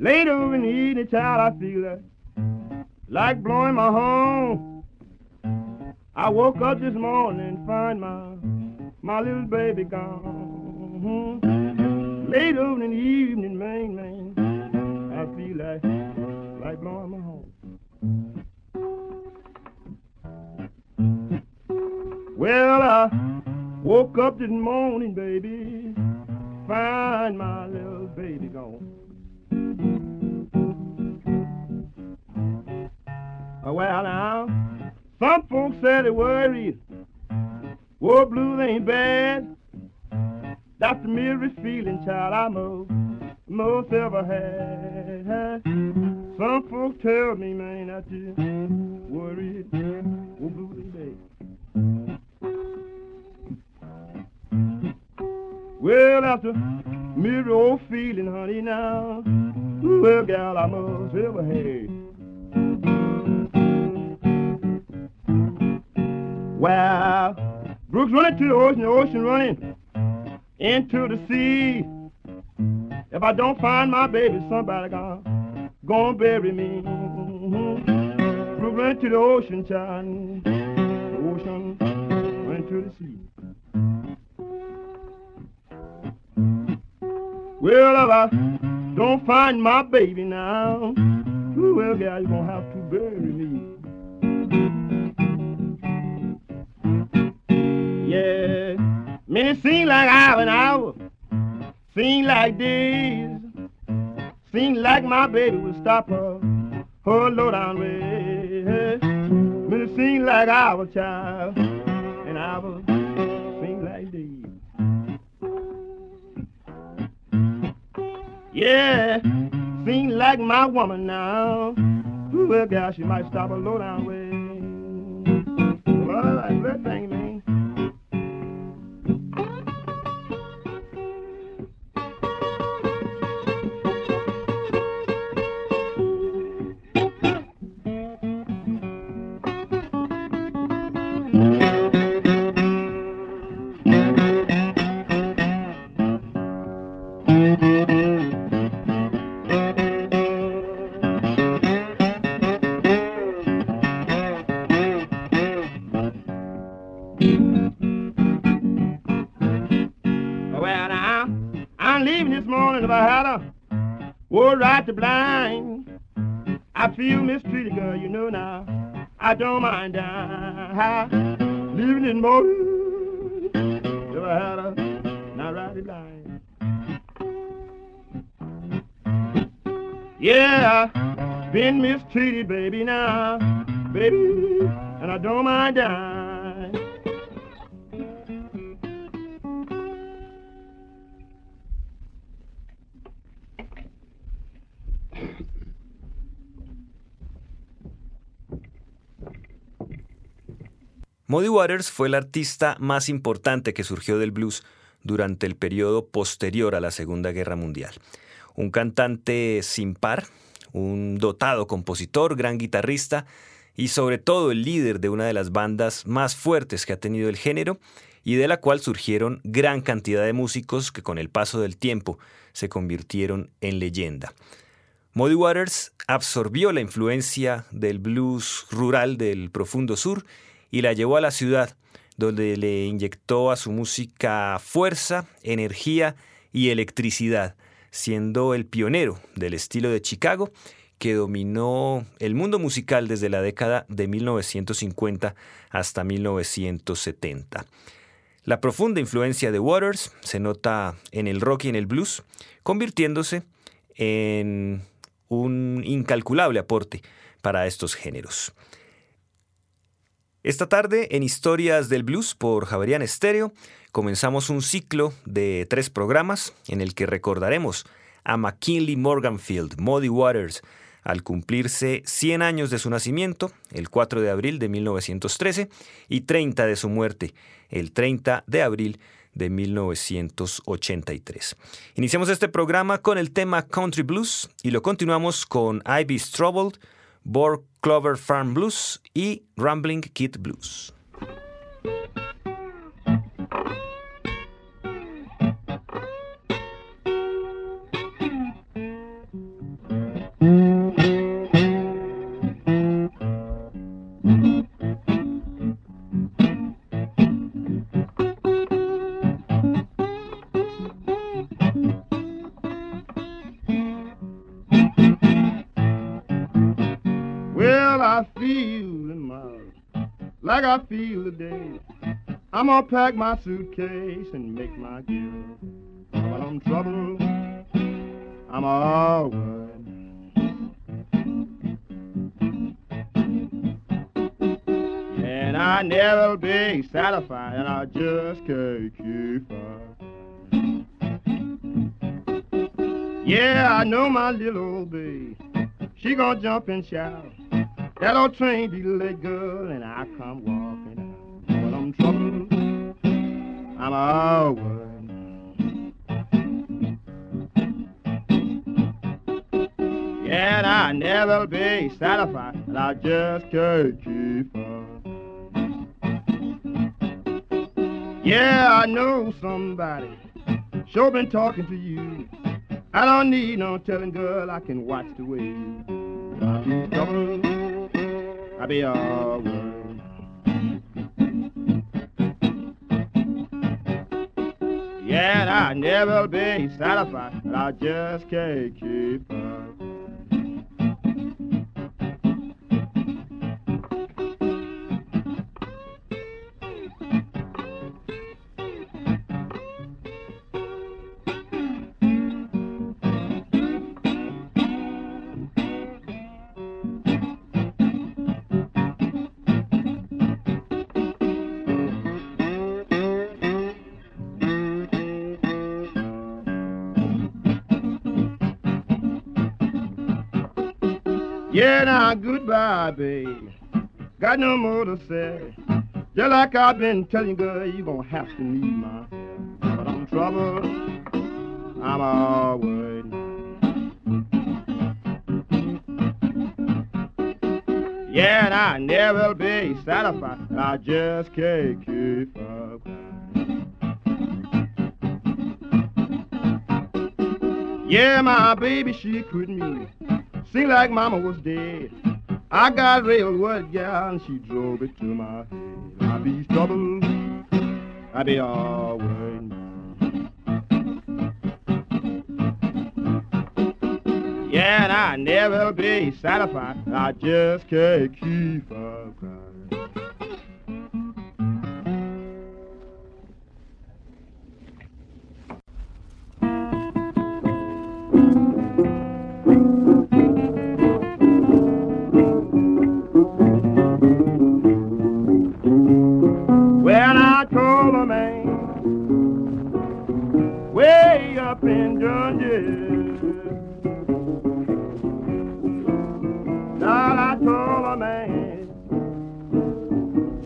Late over in the evening, child, I feel like, like blowing my horn. I woke up this morning and find my my little baby gone. Late over in the evening, man, man, I feel like like blowing my horn. Well, I woke up this morning, baby, find my little baby gone. Oh, well, now, some folks say they worried. War blues ain't bad. That's the merest feeling, child, I most, most ever had. Some folks tell me, man, that you worried. War blues ain't bad. Well, that's a merry old feeling, honey, now. Well, gal, I must ever had. Well, Brooks running to the ocean, the ocean running into the sea. If I don't find my baby, somebody gonna, gonna bury me. Brooks running to the ocean, child. The ocean running to the sea. Well, if I don't find my baby now, well, gal, you gonna have to bury me. It seems like hour and hour, seem like days, seem like my baby will stop her, her low down way. Man, it seem like hour, child, and hour seem like days. Yeah, seem like my woman now. Well, gal, she might stop a low down way. Don't mind dying. Leaving this morning if I had a not to blind. Yeah, been mistreated, baby, now, baby, and I don't mind dying. Muddy Waters fue el artista más importante que surgió del blues durante el periodo posterior a la Segunda Guerra Mundial. Un cantante sin par, un dotado compositor, gran guitarrista y sobre todo el líder de una de las bandas más fuertes que ha tenido el género y de la cual surgieron gran cantidad de músicos que con el paso del tiempo se convirtieron en leyenda. Muddy Waters absorbió la influencia del blues rural del profundo sur y la llevó a la ciudad, donde le inyectó a su música fuerza, energía y electricidad, siendo el pionero del estilo de Chicago que dominó el mundo musical desde la década de 1950 hasta 1970. La profunda influencia de Waters se nota en el rock y en el blues, convirtiéndose en un incalculable aporte para estos géneros. Esta tarde, en Historias del Blues por Javerian Stereo, comenzamos un ciclo de tres programas en el que recordaremos a McKinley Morganfield, Muddy Waters, al cumplirse 100 años de su nacimiento, el 4 de abril de 1913, y 30 de su muerte, el 30 de abril de 1983. Iniciamos este programa con el tema Country Blues y lo continuamos con Ivy Troubled, Borg Clover Farm Blues y Rambling Kid Blues. Mm-hmm. I feel today. I'm gonna pack my suitcase and make my give. When I'm trouble, I'm always. And I never be satisfied, and I just can't keep up. Yeah, I know my little old babe. She gonna jump and shout. That old train be late, girl, and I come walking And I never be satisfied, and I just can't keep up. Yeah, I know somebody. Sure been talking to you. I don't need no telling, girl. I can watch the way you. I be alright. Yeah, and I'll never be satisfied. But I just can't keep up. Yeah, now goodbye, babe. Got no more to say. Just like I've been telling you, girl, you gonna have to need my help. But I'm trouble. I'm always. Yeah, and I never be satisfied. I just can't keep up. Yeah, my baby, she quit me. Seemed like mama was dead. I got railroad gal and she drove it to my head. I be trouble. I be always. Yeah, and I never be satisfied. I just can't keep up crying. Dundee, Lord, I told a man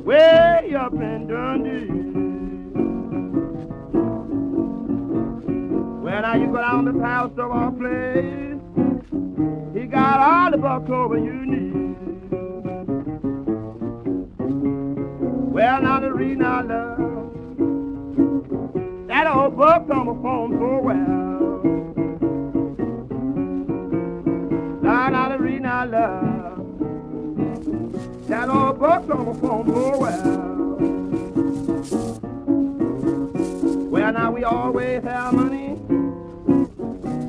way up in Dundee. I go down the of our place, he got all the buck over you need. Well, now the reason I love that old book on the phone so well. Love that old book on phone so well. Well, now we always have money,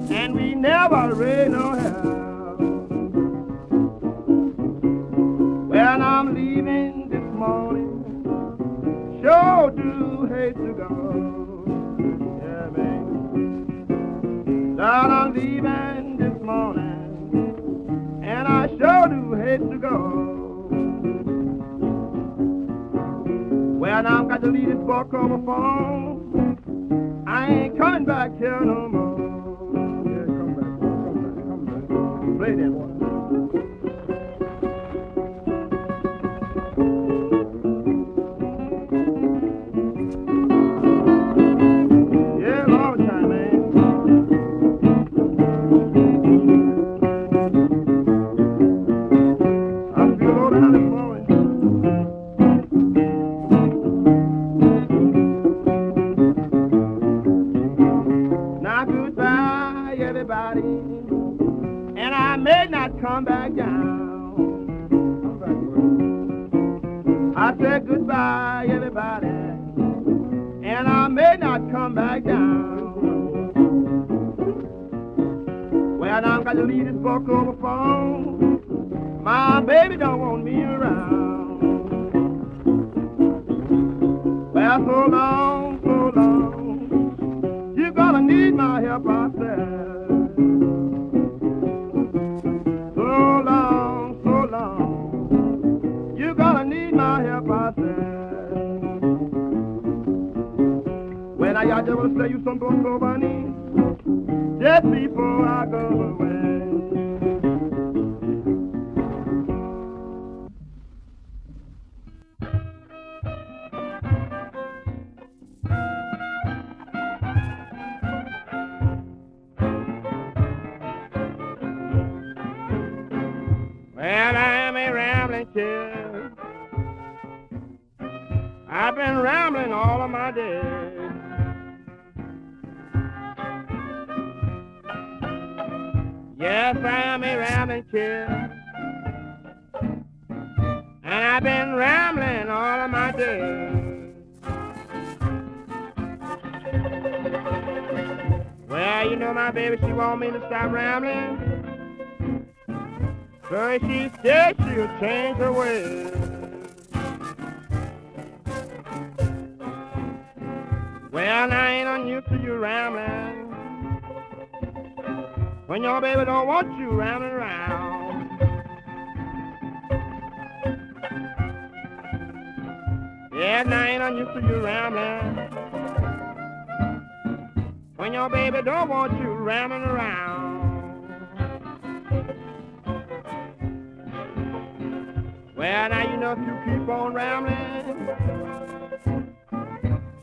and we never raise no hell. Hate to go. Well, now I've got to leave this book on the phone. I ain't coming back here no more. Yeah, come back, come back, come back. Play that one. So long, so long, you're gonna need my help, I said. So long, so long, you're gonna need my help, I said. When I got just want to say you some so funny, just before I go away. She want me to stop rambling. So she said she'll change her ways. Well, I ain't unused to you rambling. When your baby don't want you rambling around. Yeah, I ain't unused to you rambling. When your baby don't want you rambling around. Well, now you know if you keep on rambling,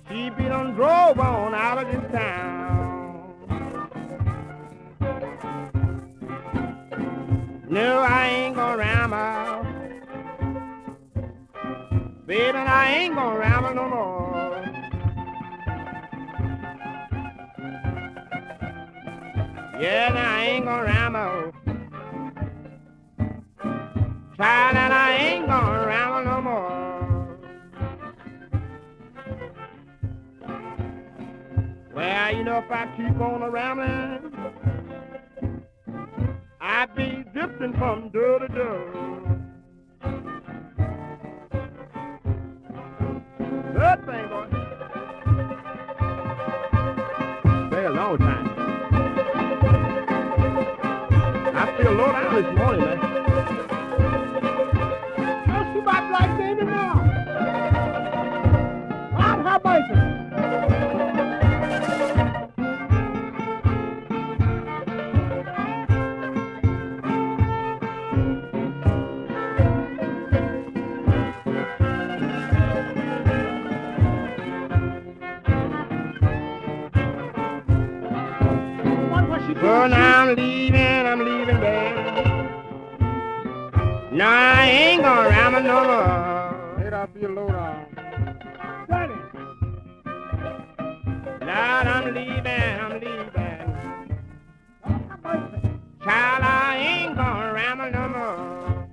she be done drove on out of this town. No, I ain't gonna ramble. Baby, I ain't gonna ramble no more. Yeah, now I ain't gonna ramble. Child, and I ain't gonna ramble no more. Well, you know, if I keep on rambling, I be drifting from door to door. That thing going. Stay a long time. Feel low down this morning, man. Too much like baby now. I'm her. Well, now I'm leaving, No, I ain't gonna ramble no more. Hit off your load uh. on. Ready. Lord, I'm leaving, I'm leaving. Child, I ain't gonna ramble no more.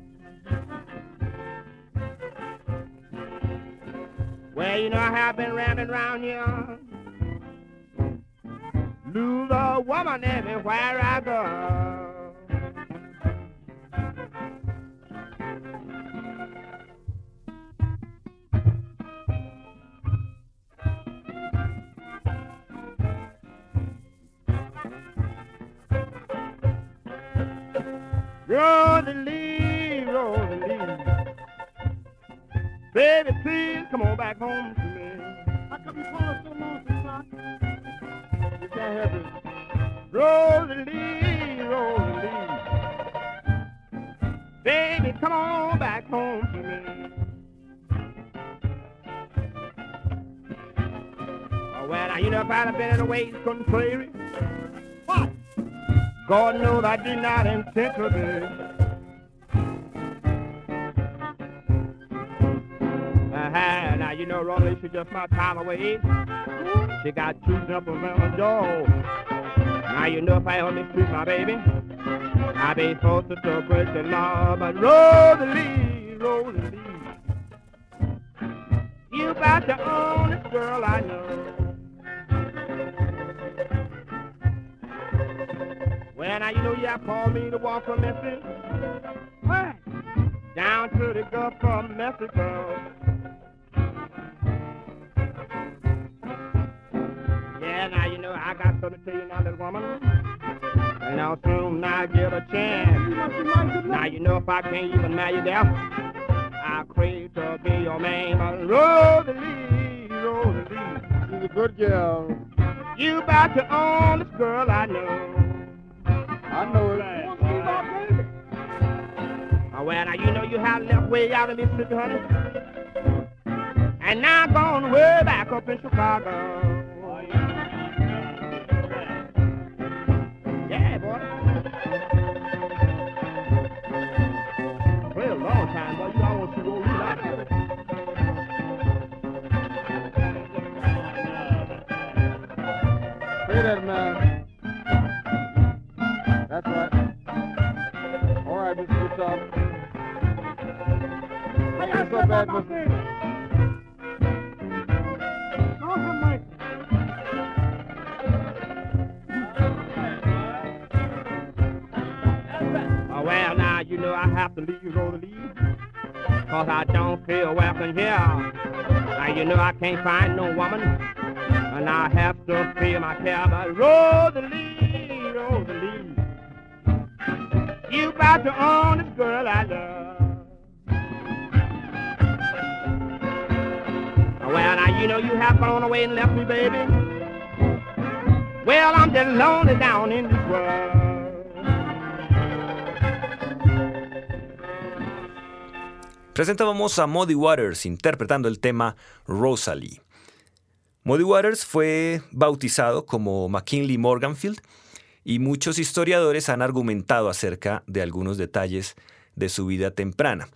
Well, you know I have been rambling around here. Lose a woman everywhere I go. Rosalie, Rosalie. Baby, please come on back home to me. How come you call us so long, son? You can't help it. Rosalie, Rosalie. Baby, come on back home to me. Oh, well, now, you know, if I'd have been in the Country Prairie, What? God knows I did not intend to be. Uh-huh. Now, you know, Rolly, she just my time away. She got two nipples on her jaw. Now, you know, if I only treat my baby, I be forced to break the law. But Rosalie, Rosalie, you about the only girl I know. Well, now you know you have called me to walk from Memphis. Hey, down to the Gulf of Mexico. Yeah, now you know I got something to tell you now, little woman. And I'll soon I get a chance. Now you know if I can't even marry you there, I crave to be your man. Rosalie, Rosalie, She's a good girl. you about own this girl I know. I know it. Oh, well, now you know you have left way out of Mississippi, honey. And now I'm gone way back up in Chicago. Yeah, boy. Well, a long time, boy. You almost should go you like Say that, man. Up, Mr. Oh, well, now you know I have to leave Rosalie. Cause I don't feel welcome here. Now you know I can't find no woman. And I have to feel my care. But Rosalie, You about own this girl I love. Well, now you know you have gone away and left me, baby. Well, I'm just lonely down in this world. Presentábamos a Muddy Waters interpretando el tema Rosalie. Muddy Waters fue bautizado como McKinley Morganfield y muchos historiadores han argumentado acerca de algunos detalles de su vida temprana.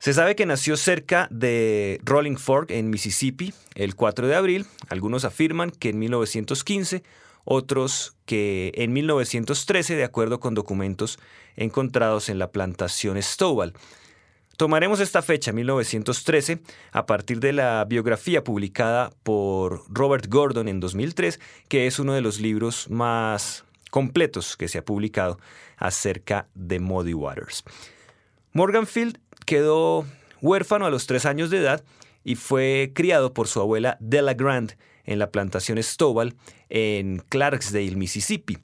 Se sabe que nació cerca de Rolling Fork en Mississippi el 4 de abril. Algunos afirman que en 1915, otros que en 1913, de acuerdo con documentos encontrados en la plantación Stovall. Tomaremos esta fecha, 1913, a partir de la biografía publicada por Robert Gordon en 2003, que es uno de los libros más completos que se ha publicado acerca de Muddy Waters. Morganfield quedó huérfano a los tres años de edad y fue criado por su abuela Della Grant en la plantación Stovall en Clarksdale, Mississippi.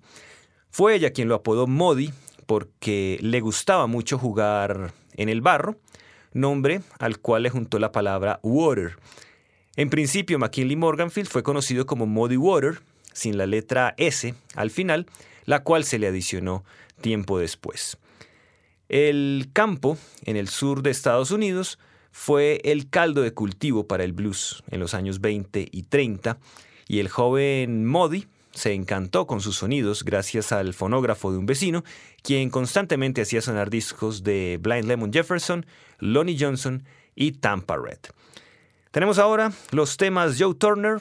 Fue ella quien lo apodó Muddy porque le gustaba mucho jugar en el barro, nombre al cual le juntó la palabra water. En principio, McKinley Morganfield fue conocido como Muddy Water, sin la letra S al final, la cual se le adicionó tiempo después. El campo, en el sur de Estados Unidos, fue el caldo de cultivo para el blues en los años 20 y 30, y el joven Muddy se encantó con sus sonidos gracias al fonógrafo de un vecino, quien constantemente hacía sonar discos de Blind Lemon Jefferson, Lonnie Johnson y Tampa Red. Tenemos ahora los temas Joe Turner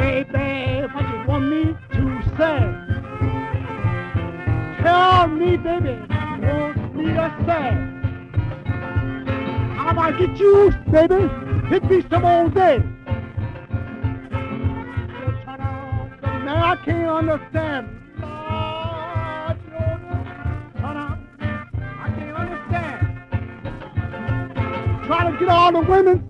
baby, what you want me to say? Tell me, baby, want me to say. I'm gonna get you, baby. Hit me some old day. I up. I can't understand. Try to get all the women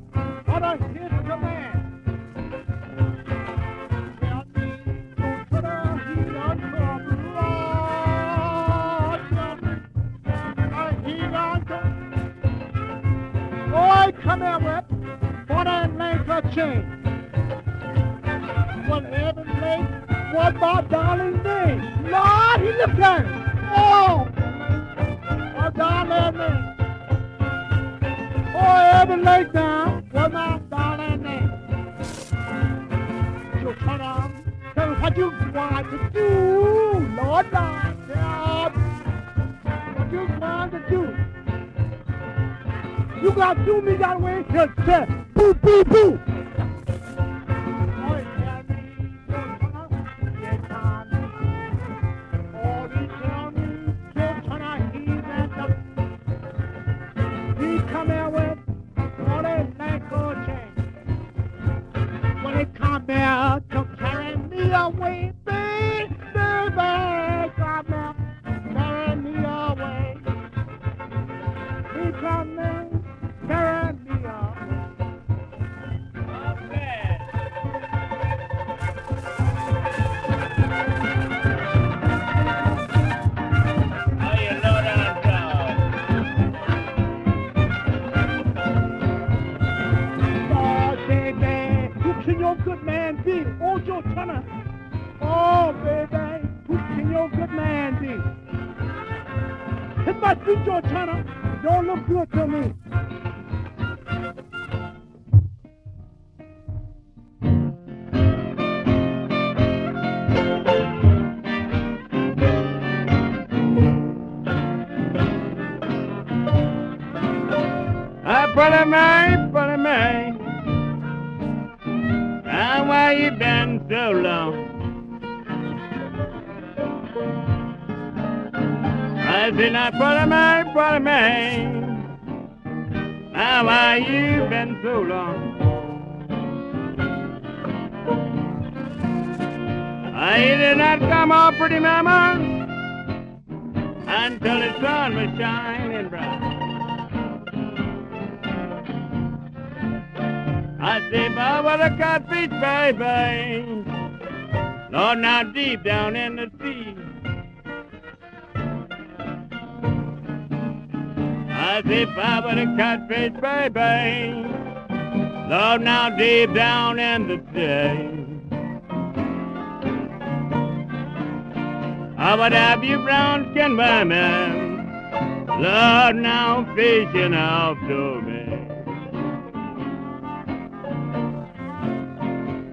my darling name, Lord, in the planet. Oh, my darling name. Oh, every lay down was my darling name. You can I tell me what you want to do, Lord, Lord, God? What you want to do? You got to do me that way yourself. Your China. Don't look good to me. Pretty mama until the sun was shining bright. I say, Baba, the catfish, baby. Lord, oh, now deep down in the sea. I say, Baba, the catfish, baby. Lord, oh, now deep down in the sea. I would have you brown skin women. Lord, now fishing off to me.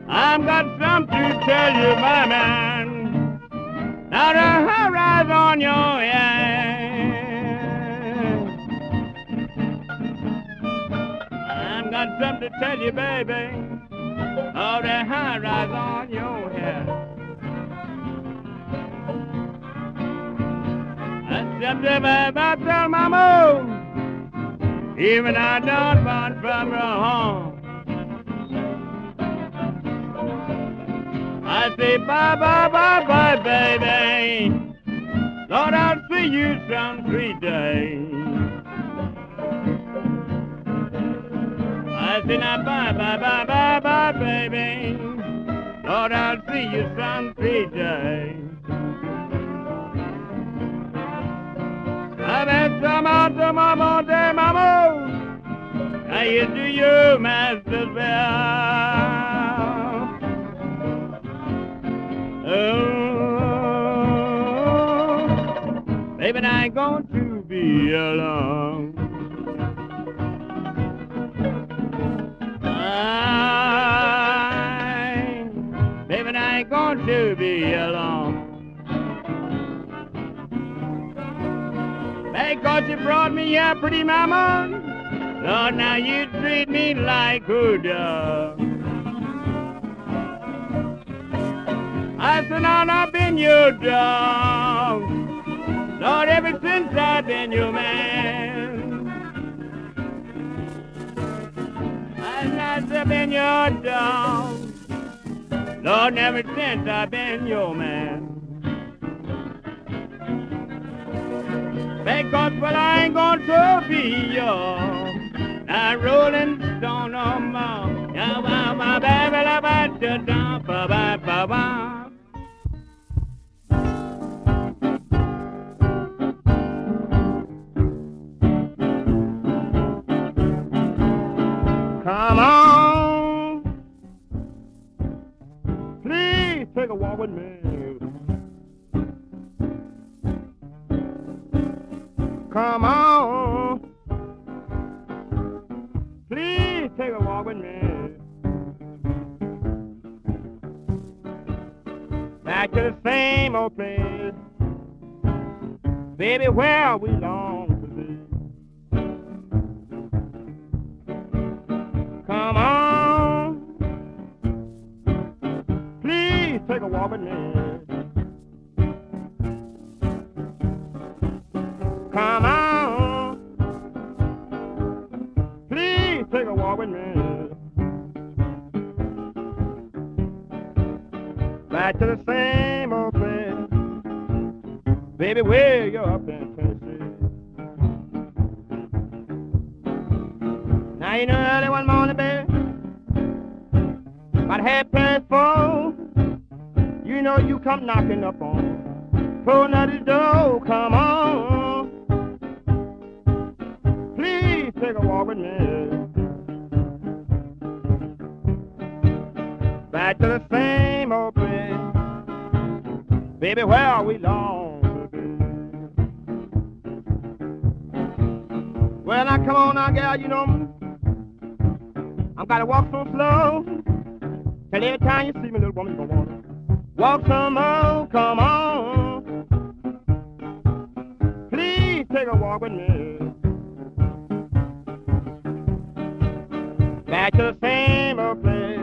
I've got something to tell you, my man. Now the horizon on your head. I've got something to tell you, baby. Oh, the horizon on your head. I tell mama. Even I don't want from her home. I say bye, bye, bye, bye, baby. Lord, I'll see you some three days. I say now bye, bye, bye, bye, bye, baby. Lord, I'll see you some three days. You do you, Master Bell? Oh, baby, I ain't going to be alone. I, baby, I ain't going to be alone. Because you brought me here, pretty mama. Lord, now you treat me like a dog. I said, Lord, I've been your dog. Lord, ever since I've been your man. I've been your dog. Lord, ever since I've been your man. Because, well, I ain't going to be your a rolling stone no more. Yeah, wow, my baby. Come on. Please take a walk with me. Come on. Please take a walk with me. Back to the same old place. Baby, where we long to be. Come on. Please take a walk with me. Come on. Please take a walk with me. Back to the same old place. Baby, where you up in Tennessee? Now you know early one morning, baby. About half past four, you know you come knocking up on Poor Nutty's door. Come on, take a walk with me. Back to the same old place, baby. Where are we long. Well, now come on now, girl, You know I'm gotta walk so slow. Till every time you see me, little woman, you gonna wanna walk some more. Come on. Please take a walk with me. Back to the same old place.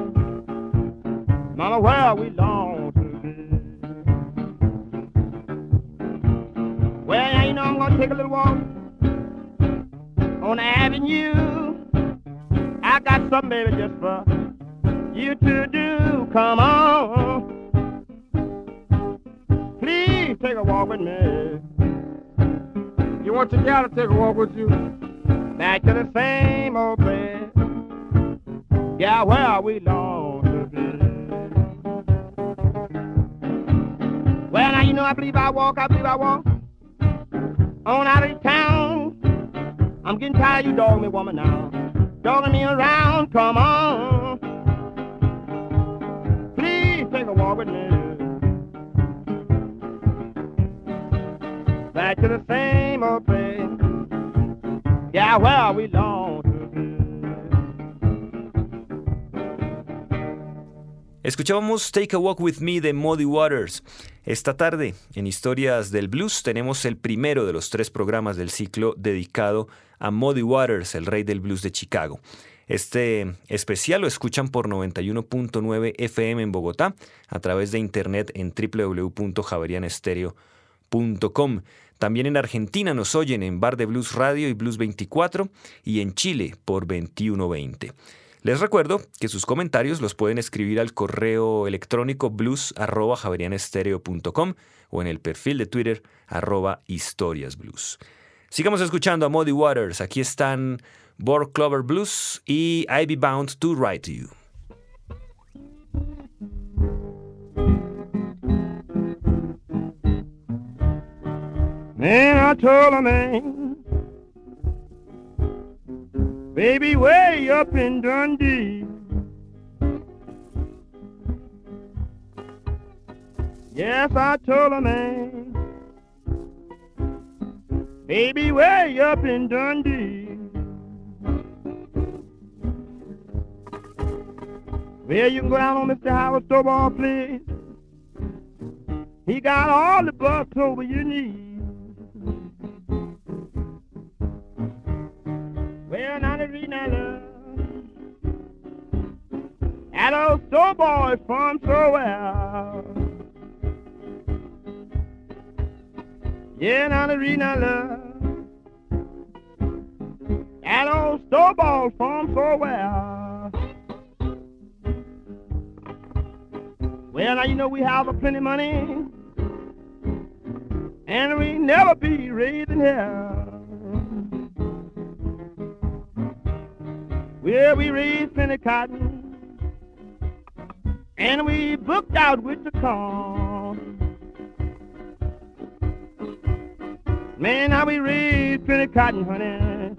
Mama, where we long to. Well, now you know I'm gonna take a little walk on the avenue. I got something, baby, just for you to do. Come on. Please take a walk with me. You want your gal to take a walk with you? Back to the same old place. Yeah, where we long to be. Well, now you know I believe I walk, I believe I walk. On out of town. I'm getting tired of you dogging me, woman, now. Dogging me around, come on. Please take a walk with me. Back to the same old place. Yeah, where we long Escuchábamos Take a Walk with Me de Muddy Waters. Esta tarde, en Historias del Blues, tenemos el primero de los tres programas del ciclo dedicado a Muddy Waters, el rey del blues de Chicago. Este especial lo escuchan por 91.9 FM en Bogotá, a través de internet en www.javerianestereo.com. También en Argentina nos oyen en Bar de Blues Radio y Blues 24 y en Chile por 2120. Les recuerdo que sus comentarios los pueden escribir al correo electrónico blues.javerianestereo.com o en el perfil de Twitter arroba historiasblues. Sigamos escuchando a Muddy Waters. Aquí están Borg Clover Blues y I Be Bound to Write to You. Baby, way up in Dundee. Yes, I told a man, baby, way up in Dundee. Well, you can go down on Mr. Howard Snowball, please. He got all the bucks over you need. Well, now they read that love. Hello, Snowball from so well. Yeah, now they read that love. Hello, Snowball from so well. Well, now you know we have a plenty money, and we never be raising hell. Well, we raised plenty cotton, and we booked out with the corn. Man, now we raised plenty cotton, honey,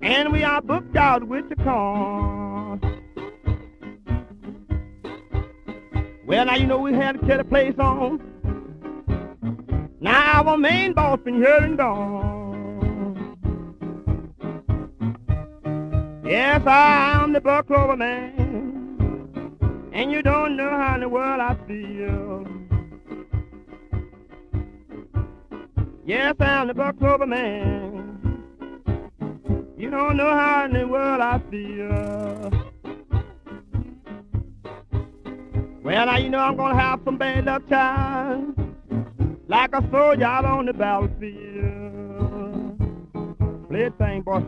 and we are booked out with the corn. Well, now you know we had to tear the place on. Now our main boss been here and gone. Yes, I'm the Burr Clover man, and you don't know how in the world I feel. Yes, I'm the Burr Clover man. You don't know how in the world I feel. Well, now you know I'm gonna have some bad luck time, like a soldier out on the battlefield. Play it thing, boy.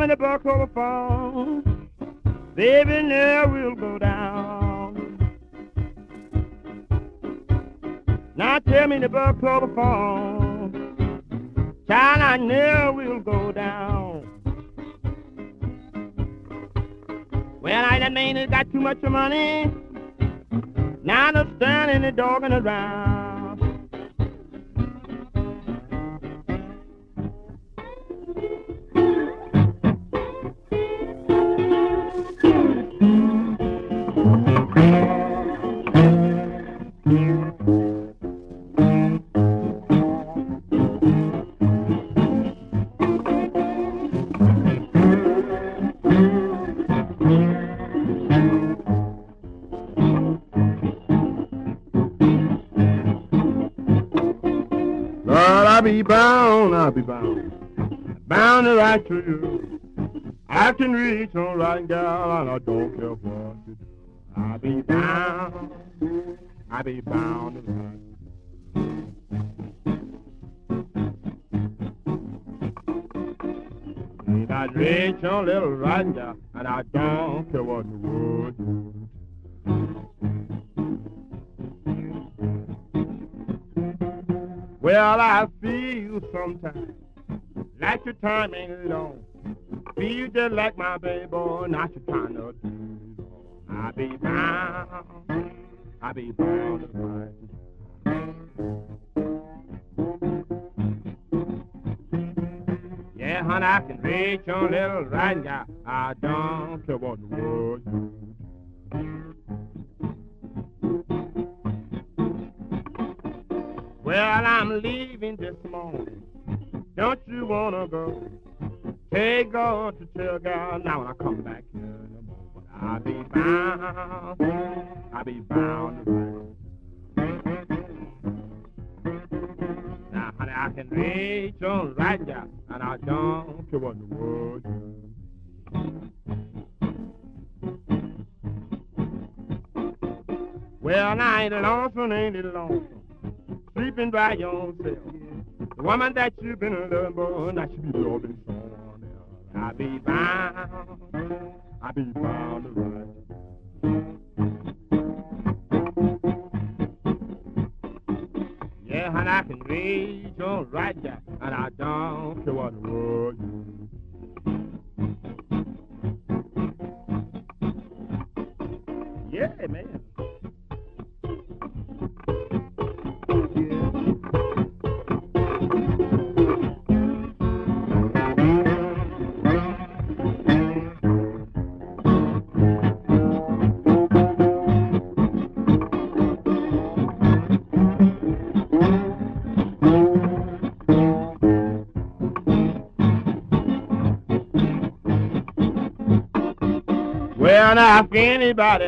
Tell me the buck over phone. Baby, now we'll go down. Now tell me the buck over phone. Child, I know we'll go down. Well, I that man has got too much money. Now they're standing the dogging around. I'll be bound, bound to write to you. I can reach on right down, and I don't care what you do. I'll be bound, I'll be bound to write. Ain't I reach on oh, little right down, and I don't care what you would do. Well, I feel sometimes like your time ain't long. Feel just like my baby not your time to do. I be bound, I be bound to find. Yeah, honey, I can reach your little right guy. I don't care what the world. Well, I'm leaving this morning. Don't you wanna go? Hey, go to tell God now when I come back here in the morning. I'll be bound, I'll be bound Now, honey, I can reach on right now, and I don't care what the world Well, now ain't lonesome, ain't it lonesome? Sleeping by yourself. The woman that you've been loving, boy, now she be loving someone else. I be bound, I be bound to run. Yeah, and I can read your right there, and I don't care what the world you. Yeah, man. Now, ask anybody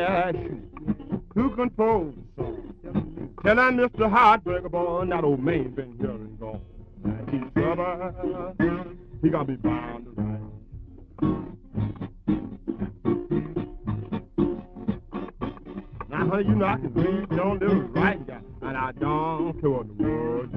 who controls the song. Tell him Mr. Heartbreaker boy, that old man been here and gone. He's trouble, he gonna be bound to right. Now, honey, you know I can read your little right guy, and I don't care what the world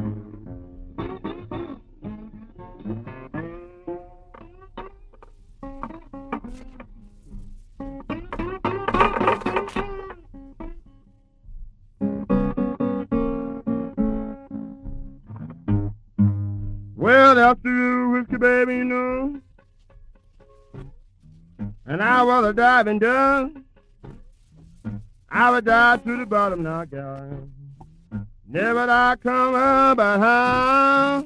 Well, after you, whiskey baby, you know, and I was a diving done, I would dive to the bottom now, gal. Never I come up, but how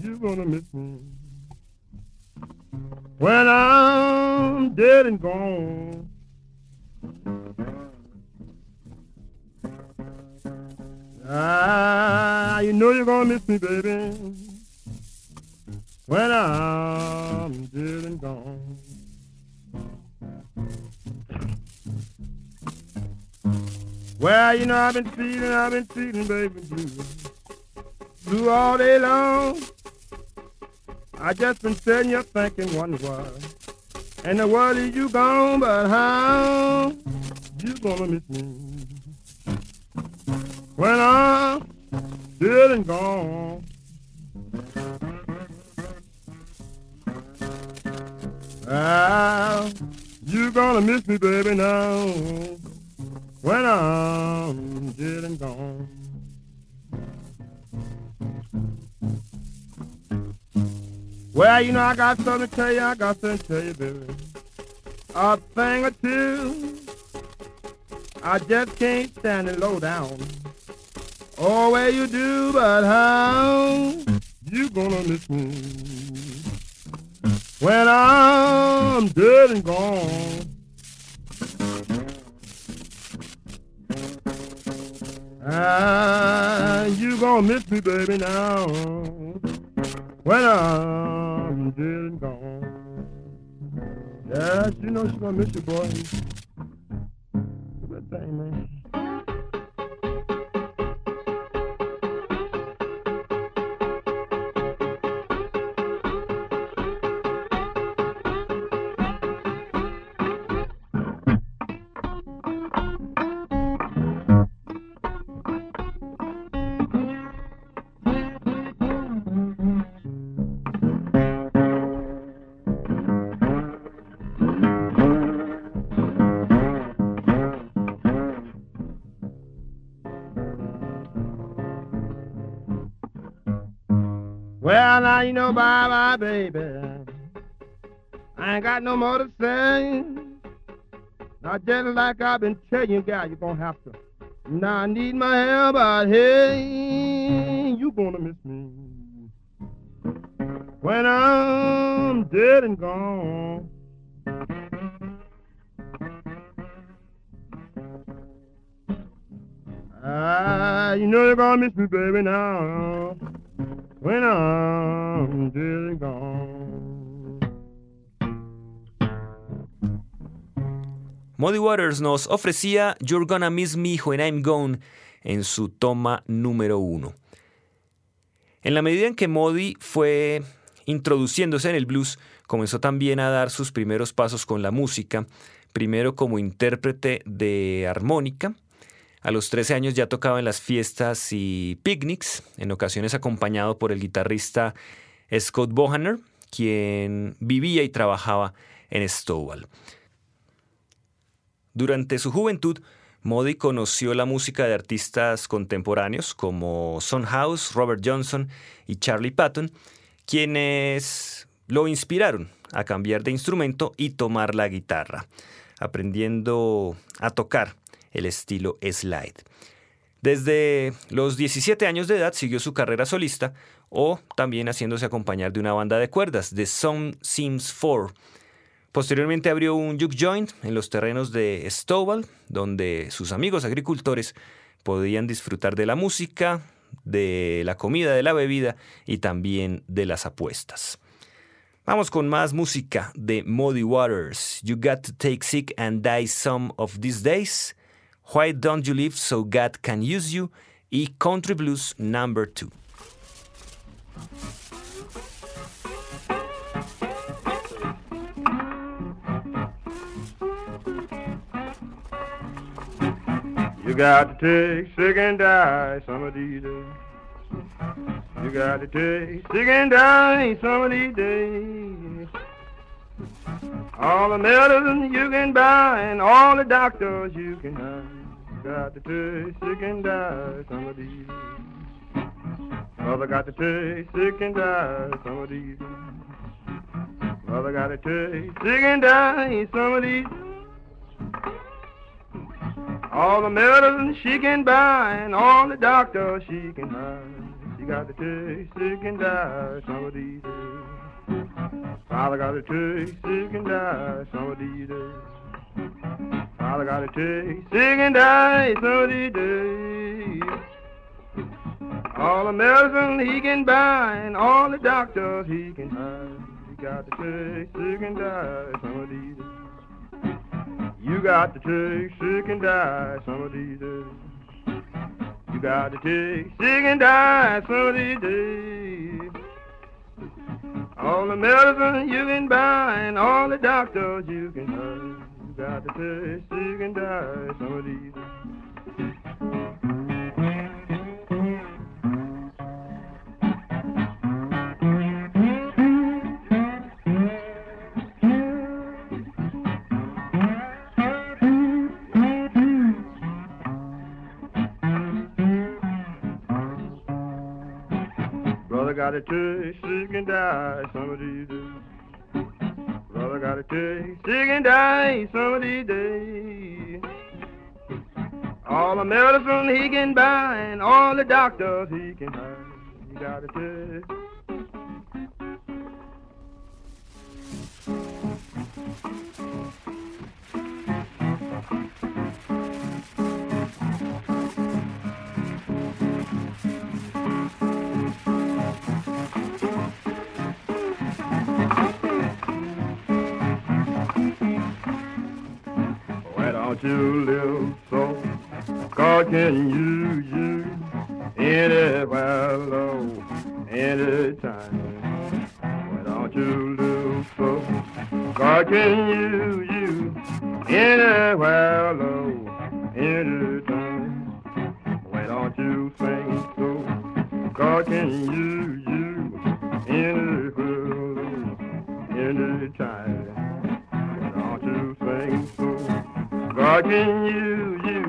you gonna miss me. When I'm dead and gone? Ah, you know you're gonna miss me, baby, when I'm dead and gone. Well, you know I've been feeling, I've been feeling, baby, blue, blue all day long. I just been sitting here thinking, one why. And the world is you gone, but how you gonna miss me when I'm dead and gone? Ah, you gonna miss me, baby, now when I'm dead and gone. Well, you know, I got something to tell you, I got something to tell you, baby. A thing or two, I just can't stand it low down. Oh, well, you do, but how you gonna miss me when I'm dead and gone? Ah, you gonna miss me, baby, now when I'm dead and gone. Yes, you know she's gonna miss you, boy. Good thing, man. You know, bye bye, baby. I ain't got no more to say. Now, just like I've been telling you, gal, you're gonna have to. Now, I need my help, but hey, you gonna miss me when I'm dead and gone. Ah, you know you're gonna miss me, baby, now when I'm gone. Muddy Waters nos ofrecía You're Gonna Miss Me When I'm Gone en su toma número uno. En la medida en que Muddy fue introduciéndose en el blues, comenzó también a dar sus primeros pasos con la música, primero como intérprete de armónica, a los 13 años ya tocaba en las fiestas y picnics, en ocasiones acompañado por el guitarrista Scott Bohanner, quien vivía y trabajaba en Stowell. Durante su juventud, Modi conoció la música de artistas contemporáneos como Son House, Robert Johnson y Charlie Patton, quienes lo inspiraron a cambiar de instrumento y tomar la guitarra, aprendiendo a tocar el estilo slide. Desde los 17 años de edad siguió su carrera solista o también haciéndose acompañar de una banda de cuerdas, The Some Seems 4. Posteriormente abrió un juke joint en los terrenos de Stowell, donde sus amigos agricultores podían disfrutar de la música, de la comida, de la bebida y también de las apuestas. Vamos con más música de Muddy Waters. You got to take sick and die some of these days. Why Don't You Live So God Can Use You y Country Blues Number 2. You got to take sick and die some of these days. You got to take sick and die some of these days. All the medicine you can buy and all the doctors you can have. Got to take sick and die some of these. Mother got to take sick and die some of these. Mother got to take sick and die some of these all the medicine she can buy and all the doctors she can buy. She got to take sick and die some of these days. Father got to take sick and die some of these days. Father got to take sick and die some of these days. All the medicine he can buy and all the doctors he can hire. You got to take sick and die some of these days. You got to take sick and die some of these days. You got to take sick and die some of these days. All the medicine you can buy and all the doctors you can hire. You got to take sick and die. Some of these. Brother got to take sick and die some of these days. Brother got to take sick and die some of these days. All the medicine he can buy and all the doctors he can hire. He got to take. Don't you live so? God can use you anywhere, low, anytime. Why don't you live so? God can use you anywhere, low, anytime. Can use you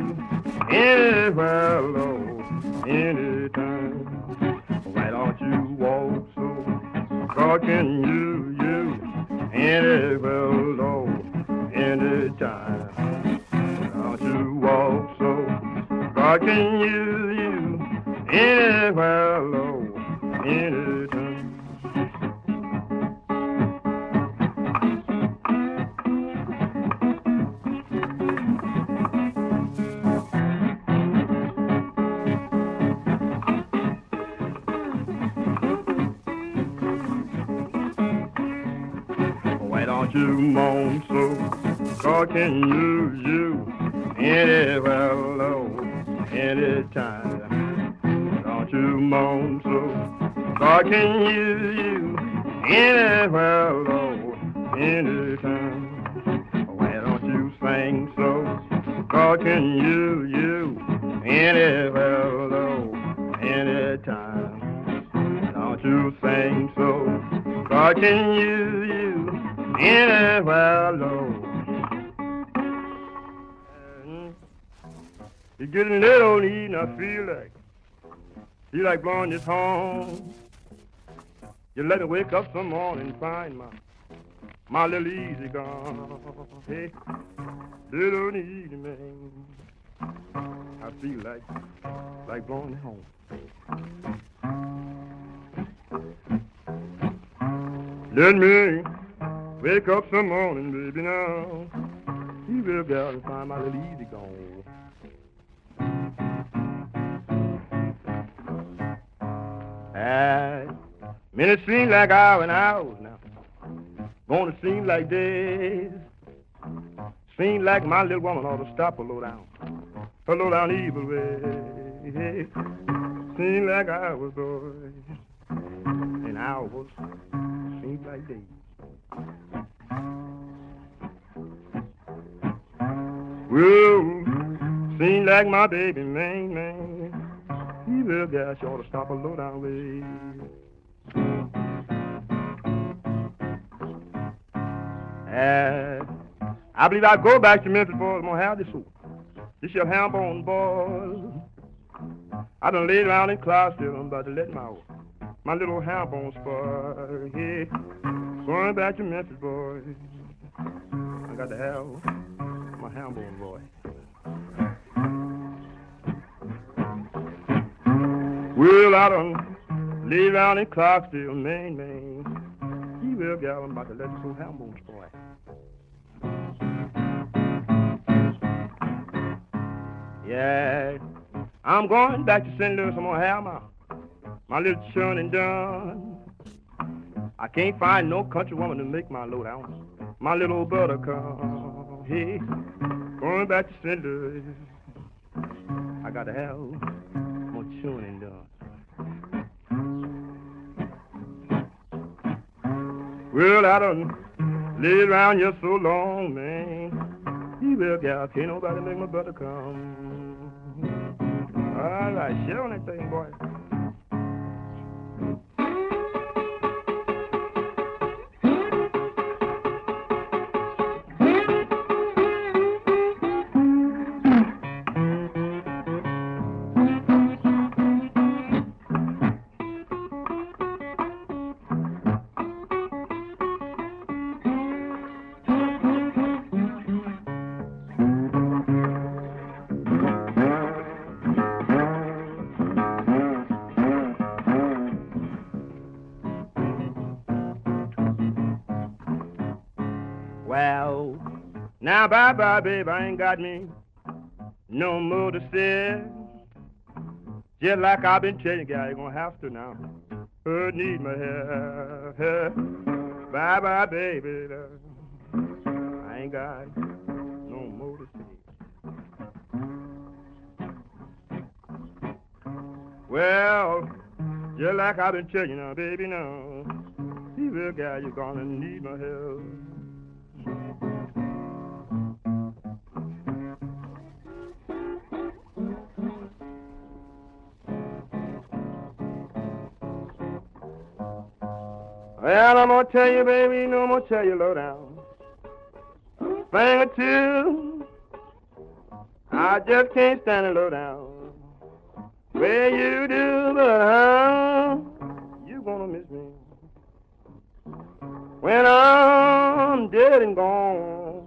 anywhere, Lord, anytime. Why don't you walk so? Can use you anywhere, Lord, anytime. Why don't you walk so? Can use you anywhere, moan so? God can use you anywhere, Lord, anytime. Don't you moan so? God can use you anywhere, getting late on the evening, I feel like. Feel like blowing this horn. You let me wake up some morning find my my little easy gone. Hey, little on the evening. I feel like like blowing it home. Let me wake up some morning, baby, now. You will go and find my little easy gone. Ah, minutes seem like hours and hours now. Gonna seem like days. Seem like my little woman ought to stop a low down. A low down evil way. Seem like hours, boy. And hours seem like days. Well, seem like my baby, man, man. Guess you ought to stop a low down way. Uh, I believe I'll go back to Memphis, boys. I'm gonna have this soup. This your ham bone, boys. I done laid around in Clarksville. I'm about to let my my little ham bone spoil. Yeah. Going back to Memphis, boys. I got to have my ham bone, boy. Well, I done lay around in Clarksville, Maine, Maine. He will gal, I'm about to let this some ham bone spoil. Yeah, I'm going back to St. Louis. I'm gonna have my my little churning done. I can't find no country woman to make my load out. My little old buttercup, hey, going back to St. Louis. I got to have more tuning done. Well, I done laid around here so long, man. You will, gal, can't nobody make my brother come. All right, share on that thing, boy. Now bye bye, babe, I ain't got me no more to say. Just like I've been telling you, you're gonna have to now. Uh, need my help. Bye bye, baby. I ain't got no more to say. Well, just like I've been telling you now, baby, now. See, little gal, you're gonna need my help. Well, I'm gonna tell you, baby, no, gonna tell you low down. Thing two, I just can't stand it low down. Well, you do, but how you gonna miss me when I'm dead and gone?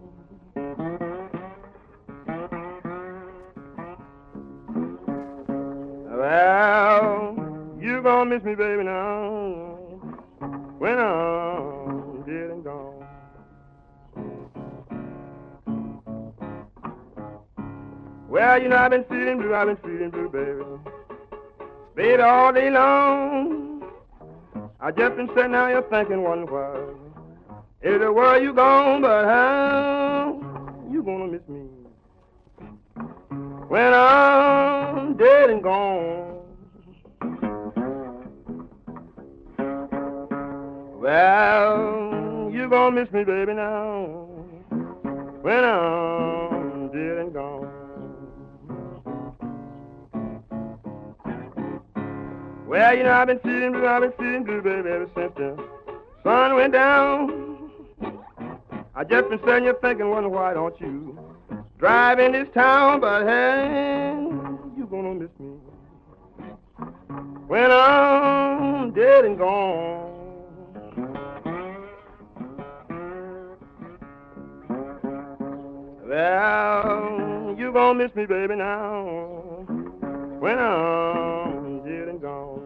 Well, you gonna miss me, baby, now when I'm dead and gone. Well, you know, I've been feeling blue, I've been feeling blue, baby. Baby, all day long. I just been sitting out here thinking, one while. Is the world you gone, but how you gonna miss me? When I'm dead and gone. Well, you're gonna miss me, baby, now when I'm dead and gone. Well, you know I've been feeling blue, I've been feeling blue, baby, ever since the sun went down. I just been sitting here thinking, wondering why don't you drive in this town? But hey, you're gonna miss me when I'm dead and gone. Well, you gonna miss me, baby, now when I'm dead and gone.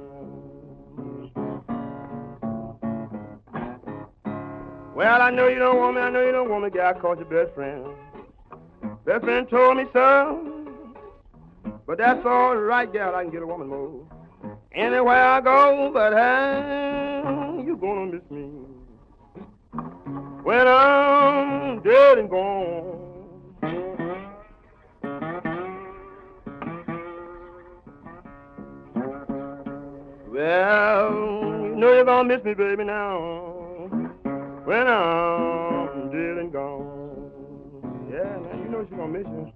Well, I know you don't want me, I know you don't want me, girl, I called your best friend. Best friend told me so, but that's all right, gal, I can get a woman more. Anywhere I go, but hey, you gonna miss me when I'm dead and gone. Well, you know you're gonna miss me, baby, now when I'm dead and gone. Yeah, man, you know she's gonna miss you.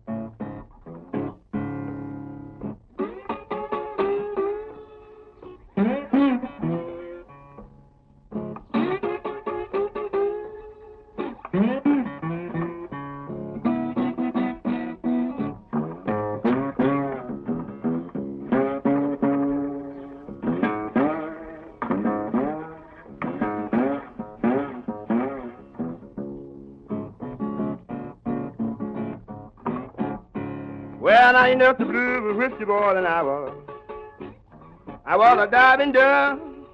I ain't up the a with boy, than I was. I was a diving down.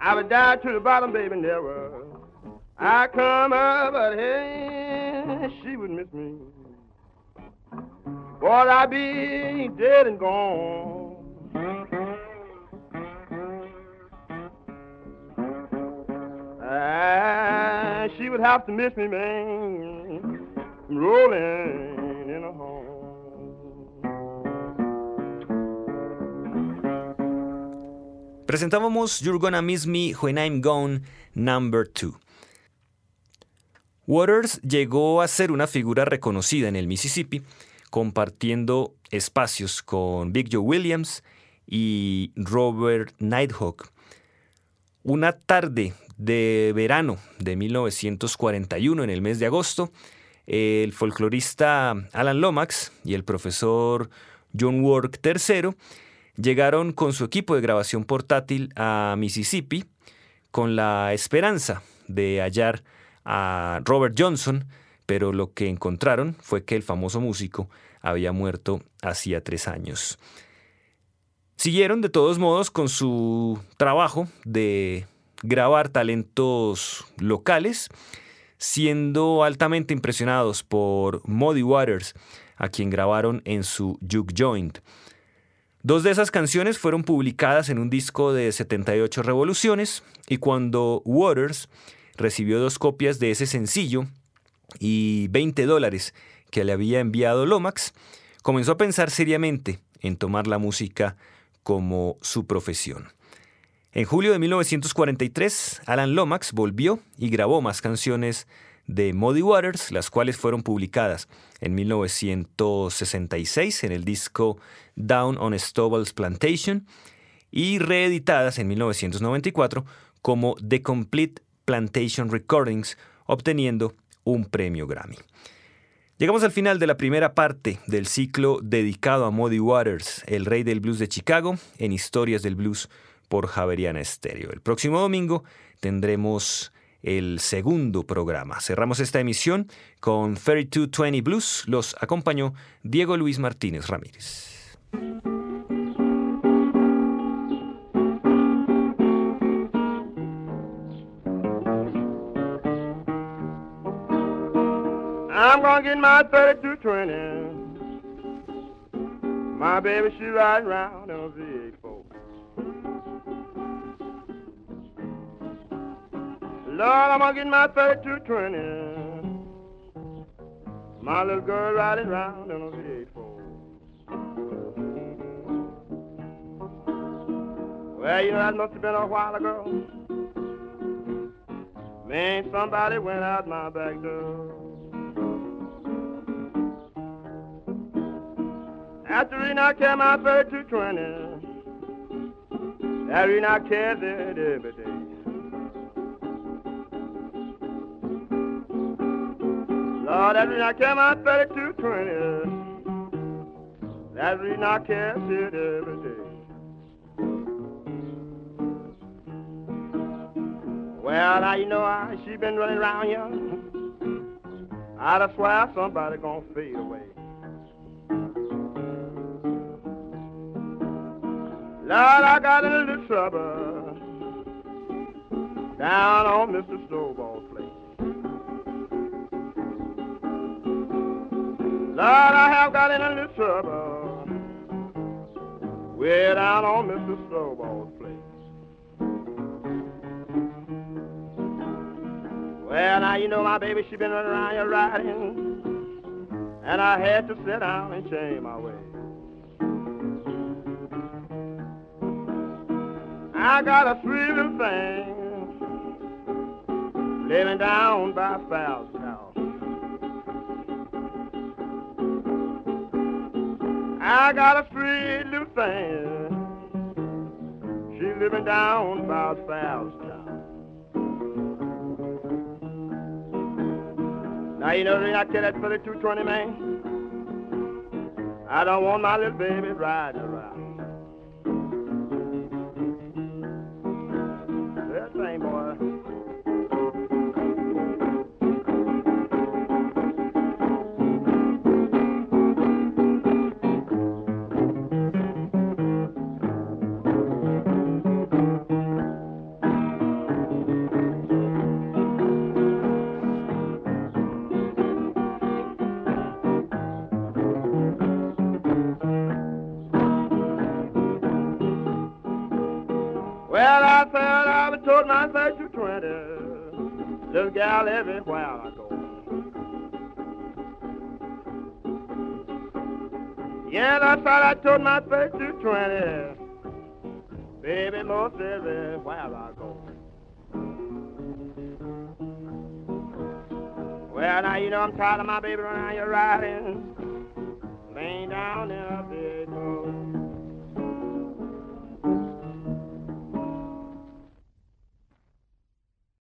I would dive to the bottom, baby, never. I come up, but hey, she would miss me. Boy, I'd be dead and gone. Ah, she would have to miss me, man. I'm rolling. Presentábamos You're Gonna Miss Me When I'm Gone, Number 2. Waters llegó a ser una figura reconocida en el Mississippi, compartiendo espacios con Big Joe Williams y Robert Nighthawk. Una tarde de verano de 1941, en el mes de agosto, el folclorista Alan Lomax y el profesor John Work III llegaron con su equipo de grabación portátil a Mississippi con la esperanza de hallar a Robert Johnson, pero lo que encontraron fue que el famoso músico había muerto hacía tres años. Siguieron de todos modos con su trabajo de grabar talentos locales, siendo altamente impresionados por Muddy Waters, a quien grabaron en su Juke Joint. Dos de esas canciones fueron publicadas en un disco de 78 revoluciones y cuando Waters recibió dos copias de ese sencillo y 20 dólares que le había enviado Lomax, comenzó a pensar seriamente en tomar la música como su profesión. En julio de 1943, Alan Lomax volvió y grabó más canciones de Muddy Waters, las cuales fueron publicadas en 1966 en el disco Down on Stovall's Plantation y reeditadas en 1994 como The Complete Plantation Recordings, obteniendo un premio Grammy. Llegamos al final de la primera parte del ciclo dedicado a Muddy Waters, el rey del blues de Chicago, en Historias del Blues por Javeriana Estéreo. El próximo domingo tendremos el segundo programa. Cerramos esta emisión con 3220 Blues. Los acompañó Diego Luis Martínez Ramírez. I'm gonna get my 3220. My baby, she ride round on VX4. Lord, I'm gonna get my 3220. My little girl riding around in a V8 Well, you know, that must have been a while ago. Man, somebody went out my back door. After reading, I care my 3220. That reading, I care every day. Lord, that reason I care my 3220. That reason I care it every day. Well, now you know I, she been running around here. I'd swear somebody gonna fade away. Lord, I got in a little trouble down on Mr. Snowball. Lord, I have got in a little trouble way down on Mr. Snowball's place. Well, now you know my baby, she been running around here riding, and I had to sit down and change my way. I got a sweet little thing living down by Fowler's I got a sweet little thing. She living down about Town. Now you know the thing I tell that fella 220 man. I don't want my little baby riding gal everywhere I go. Yeah, that's how I told my face to 20. Baby, most everywhere I go. Well, now you know I'm tired of my baby running around here riding, laying down a bed.